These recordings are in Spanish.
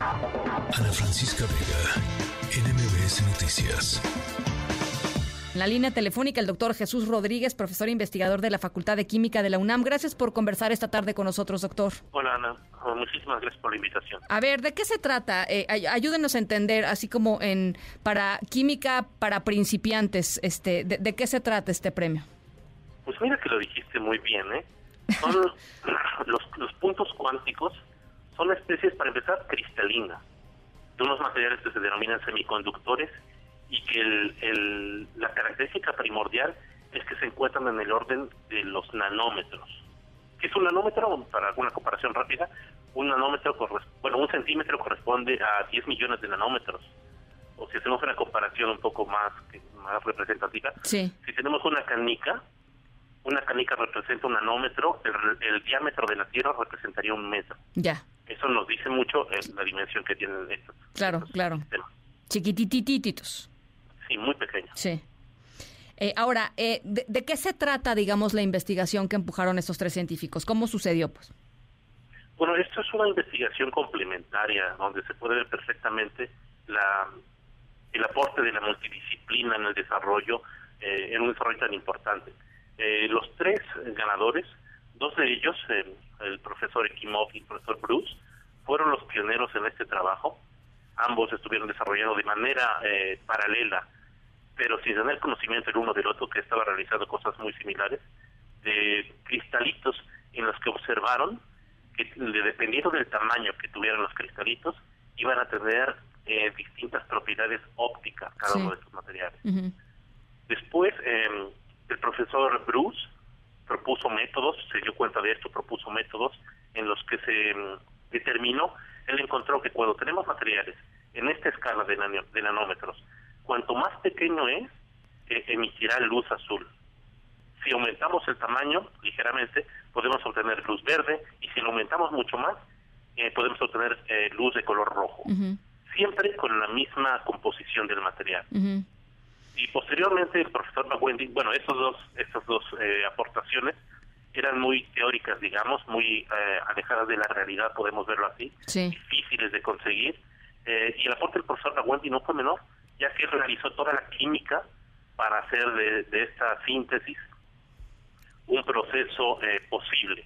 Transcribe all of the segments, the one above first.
Ana Francisca Vega, NMBS Noticias. En la línea telefónica, el doctor Jesús Rodríguez, profesor e investigador de la Facultad de Química de la UNAM. Gracias por conversar esta tarde con nosotros, doctor. Hola, Ana. Muchísimas gracias por la invitación. A ver, ¿de qué se trata? Eh, ayúdenos a entender, así como en para química para principiantes, este, de, qué se trata este premio? Pues mira que lo dijiste muy bien, ¿eh? Son los, los puntos cuánticos son especies, para empezar, cristalinas, de unos materiales que se denominan semiconductores y que el, la característica primordial es que se encuentran en el orden de los nanómetros. ¿Qué es un nanómetro? Para una comparación rápida, un nanómetro, bueno, un centímetro corresponde a 10 millones de nanómetros. O si hacemos una comparación un poco más, más representativa, si tenemos una canica, una canica representa un nanómetro, el, diámetro de la Tierra representaría un metro. Ya. Eso nos dice mucho eh, la dimensión que tienen estos. Claro, claro. Chiquititititos. Sí, muy pequeño. Sí. Eh, ahora, eh, de, qué se trata, digamos, la investigación que empujaron estos tres científicos? ¿Cómo sucedió, pues? Bueno, esto es una investigación complementaria donde se puede ver perfectamente la, el aporte de la multidisciplina en el desarrollo, eh, en un desarrollo tan importante. los tres ganadores, dos de ellos, el profesor Ekimov y el profesor Bruce, fueron los pioneros en este trabajo. Ambos estuvieron desarrollando de manera paralela pero sin tener conocimiento el uno del otro, que estaba realizando cosas muy similares, de cristalitos en los que observaron que dependiendo del tamaño que tuvieran los cristalitos, iban a tener eh, distintas propiedades ópticas cada uno de estos materiales. Después, em, el profesor Bruce propuso métodos, se dio cuenta de esto, propuso métodos en los que se em, determinó, él encontró que cuando tenemos materiales en esta escala de, de nanómetros, cuanto más pequeño es, eh, emitirá luz azul. Si aumentamos el tamaño ligeramente, podemos obtener luz verde y si lo aumentamos mucho más, eh, podemos obtener eh, luz de color rojo. Siempre con la misma composición del material. Y posteriormente el profesor McWendy, bueno, estos dos, estas dos aportaciones eran muy teóricas, digamos, muy alejadas de la realidad, podemos verlo así, difíciles de conseguir. y el aporte del profesor McWendy no fue menor ya que realizó toda la química para hacer de, esta síntesis un proceso eh, posible.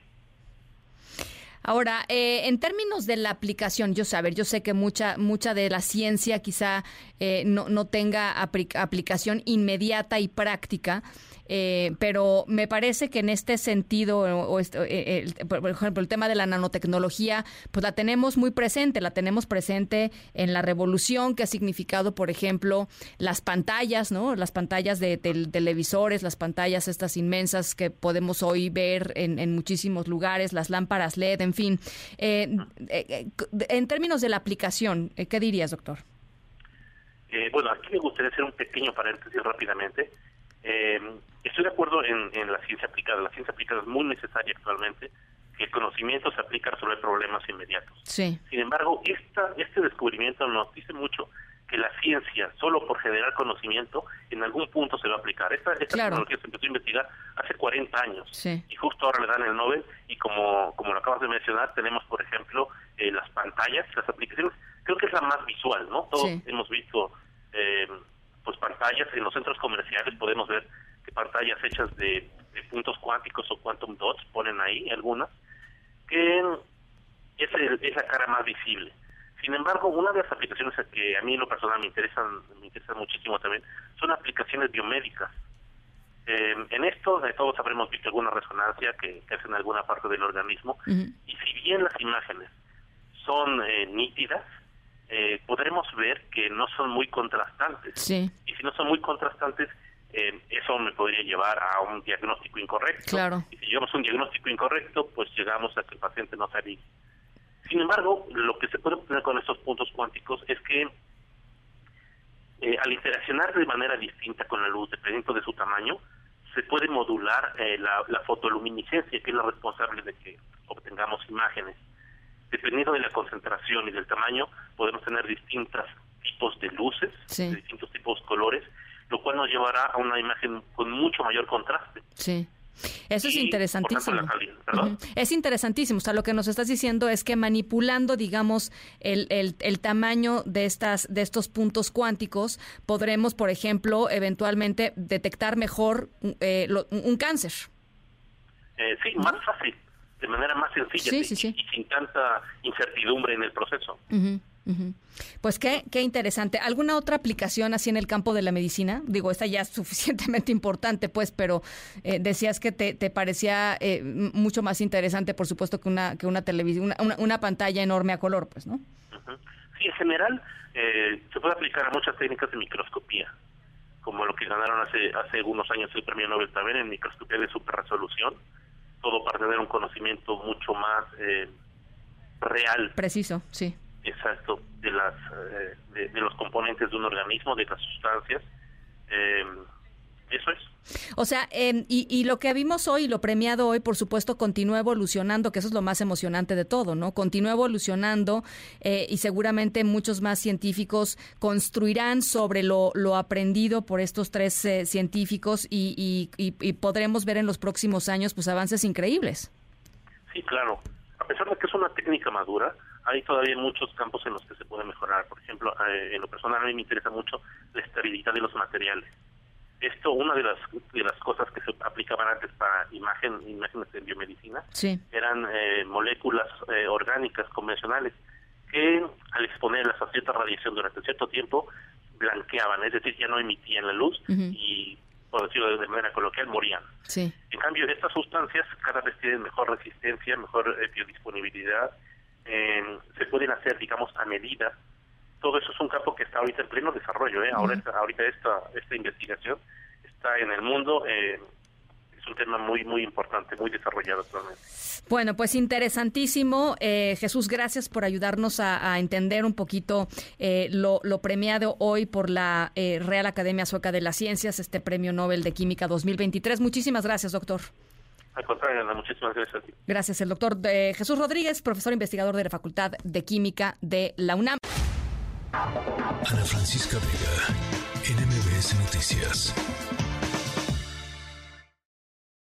Ahora, eh, en términos de la aplicación, yo sé, yo sé que mucha mucha de la ciencia quizá eh, no, no tenga aplicación inmediata y práctica, eh, pero me parece que en este sentido, o, eh, por ejemplo, el tema de la nanotecnología, pues la tenemos muy presente, la tenemos presente en la revolución que ha significado, por ejemplo, las pantallas, ¿no? Las pantallas de televisores, las pantallas estas inmensas que podemos hoy ver en, muchísimos lugares, las lámparas LED, en fin. Eh, en términos de la aplicación, ¿qué dirías, doctor? bueno, aquí me gustaría hacer un pequeño paréntesis rápidamente. Eh, estoy de acuerdo en, la ciencia aplicada. La ciencia aplicada es muy necesaria actualmente, que el conocimiento se aplica a resolver problemas inmediatos. Sin embargo, esta, este descubrimiento nos dice mucho que la ciencia, solo por generar conocimiento, en algún punto se va a aplicar. Esta, tecnología se empezó a investigar hace 40 años y justo ahora le dan el Nobel como, como lo acabas de mencionar, tenemos, por ejemplo, eh, las pantallas, las aplicaciones, creo que es la más visual, ¿no? Todos hemos visto eh, pues pantallas. En los centros comerciales podemos ver que pantallas hechas de, puntos cuánticos o quantum dots ponen ahí algunas que es, es la cara más visible. Sin embargo una de las aplicaciones que a mí en lo personal me interesan me interesan muchísimo también son aplicaciones biomédicas eh, en esto de todos habremos visto alguna resonancia que, hace en alguna parte del organismo y si bien las imágenes son eh, nítidas eh, podremos ver que no son muy contrastantes. Y si no son muy contrastantes, eh, eso me podría llevar a un diagnóstico incorrecto. Claro. Y si llevamos un diagnóstico incorrecto, pues llegamos a que el paciente no salga. Sin embargo, lo que se puede obtener con estos puntos cuánticos es que eh, al interaccionar de manera distinta con la luz, dependiendo de su tamaño, se puede modular eh, la, la fotoluminiscencia, que es la responsable de que obtengamos imágenes dependiendo de la concentración y del tamaño, podemos tener distintos tipos de luces, distintos tipos de colores, lo cual nos llevará a una imagen con mucho mayor contraste. Sí. Eso es interesantísimo. Es interesantísimo. O sea, lo que nos estás diciendo es que manipulando, digamos, el, el, tamaño de estas de estos puntos cuánticos, podremos, por ejemplo, eventualmente detectar mejor eh, un cáncer. Eh, sí, más fácil, de manera más sencilla y, sin tanta incertidumbre en el proceso. Pues qué, qué interesante. ¿Alguna otra aplicación así en el campo de la medicina? Digo, esta ya es suficientemente importante, pues, pero eh, decías que te, te parecía eh, mucho más interesante, por supuesto, que una que una televisión, una, una, pantalla enorme a color, pues, ¿no? Sí, en general eh, se puede aplicar a muchas técnicas de microscopía, como lo que ganaron hace hace unos años el premio Nobel también en microscopía de superresolución, todo para tener un conocimiento mucho más real. Preciso, sí exacto de las eh, de, los componentes de un organismo de las sustancias eh, eso es. O sea, em, y, y, lo que vimos hoy, lo premiado hoy, por supuesto, continúa evolucionando, que eso es lo más emocionante de todo, ¿no? Continúa evolucionando eh, y seguramente muchos más científicos construirán sobre lo, lo aprendido por estos tres científicos y, y, y, podremos ver en los próximos años pues avances increíbles. Sí, claro. A pesar de que es una técnica madura, hay todavía muchos campos en los que se puede mejorar. Por ejemplo, eh, en lo personal a mí me interesa mucho la estabilidad de los materiales. Esto, una de las de las cosas que se aplicaban antes para imagen, imágenes de biomedicina, eran eh, moléculas eh, orgánicas convencionales que al exponerlas a cierta radiación durante cierto tiempo blanqueaban, es decir, ya no emitían la luz y, por decirlo de manera coloquial, morían. En cambio, estas sustancias cada vez tienen mejor resistencia, mejor biodisponibilidad, eh, se pueden hacer, digamos, a medida. Todo eso es un campo que está ahorita en pleno desarrollo. ¿eh? Ahora, ahorita esta, esta investigación está en el mundo. Eh, es un tema muy, muy importante, muy desarrollado actualmente. Bueno, pues interesantísimo. Eh, Jesús, gracias por ayudarnos a, entender un poquito eh, lo, lo, premiado hoy por la eh, Real Academia Sueca de las Ciencias, este Premio Nobel de Química 2023. Muchísimas gracias, doctor. Al contrario, muchísimas gracias a ti. Gracias, el doctor de eh, Jesús Rodríguez, profesor investigador de la Facultad de Química de la UNAM. Ana Francisca Vega, NMBS Noticias.